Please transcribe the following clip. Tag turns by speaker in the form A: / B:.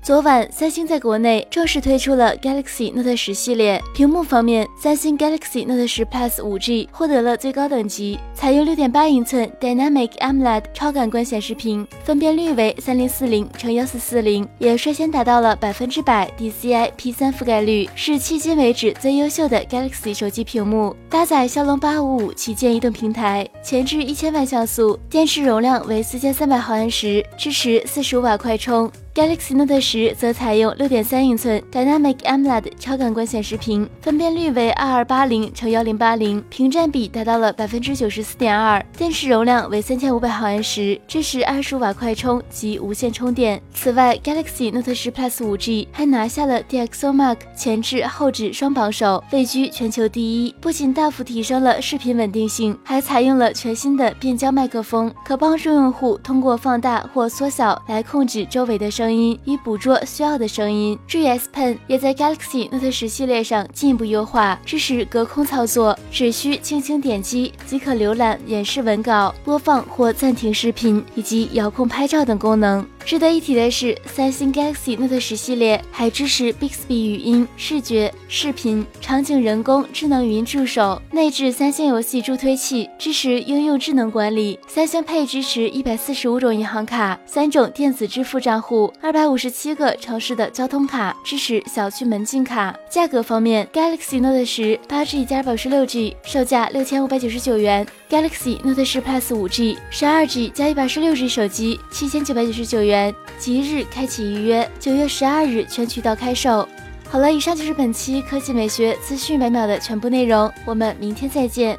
A: 昨晚，三星在国内正式推出了 Galaxy Note 十系列。屏幕方面，三星 Galaxy Note 十 Plus 5G 获得了最高等级，采用6.8英寸 Dynamic AMOLED 超感官显示屏，分辨率为3040乘1440，也率先达到了百分之百 DCI P3 覆盖率，是迄今为止最优秀的 Galaxy 手机屏幕。搭载骁龙855旗舰移动平台，前置1000万像素，电池容量为4300毫安时，支持45瓦快充。Galaxy Note 十则采用6.3英寸 Dynamic AMOLED 超感官显示屏，分辨率为2280乘1080，屏占比达到了百分之九十四点二，电池容量为3500毫安时，支持25瓦快充及无线充电。此外，Galaxy Note 十 Plus 5G 还拿下了 DxOMark 前置后置双榜首，位居全球第一。不仅大幅提升了视频稳定性，还采用了全新的变焦麦克风，可帮助用户通过放大或缩小来控制周围的声。声音以捕捉需要的声音。GS Pen 也在 Galaxy Note 十系列上进一步优化，支持隔空操作，只需轻轻点击即可浏览演示文稿、播放或暂停视频，以及遥控拍照等功能。值得一提的是，三星 Galaxy Note 十系列还支持 Bixby 语音、视觉、视频、场景人工智能语音助手，内置三星游戏助推器，支持应用智能管理。三星 Pay 支持一百四十五种银行卡、三种电子支付账户、二百五十七个城市的交通卡，支持小区门禁卡。价格方面，Galaxy Note 十八 G 加二百十六 G 售价六千五百九十九元，Galaxy Note 十 Plus 五 G 十二 G 加一百十六 G 手机七千九百九十九元。即日开启预约，九月十二日全渠道开售。好了，以上就是本期科技美学资讯每秒的全部内容，我们明天再见。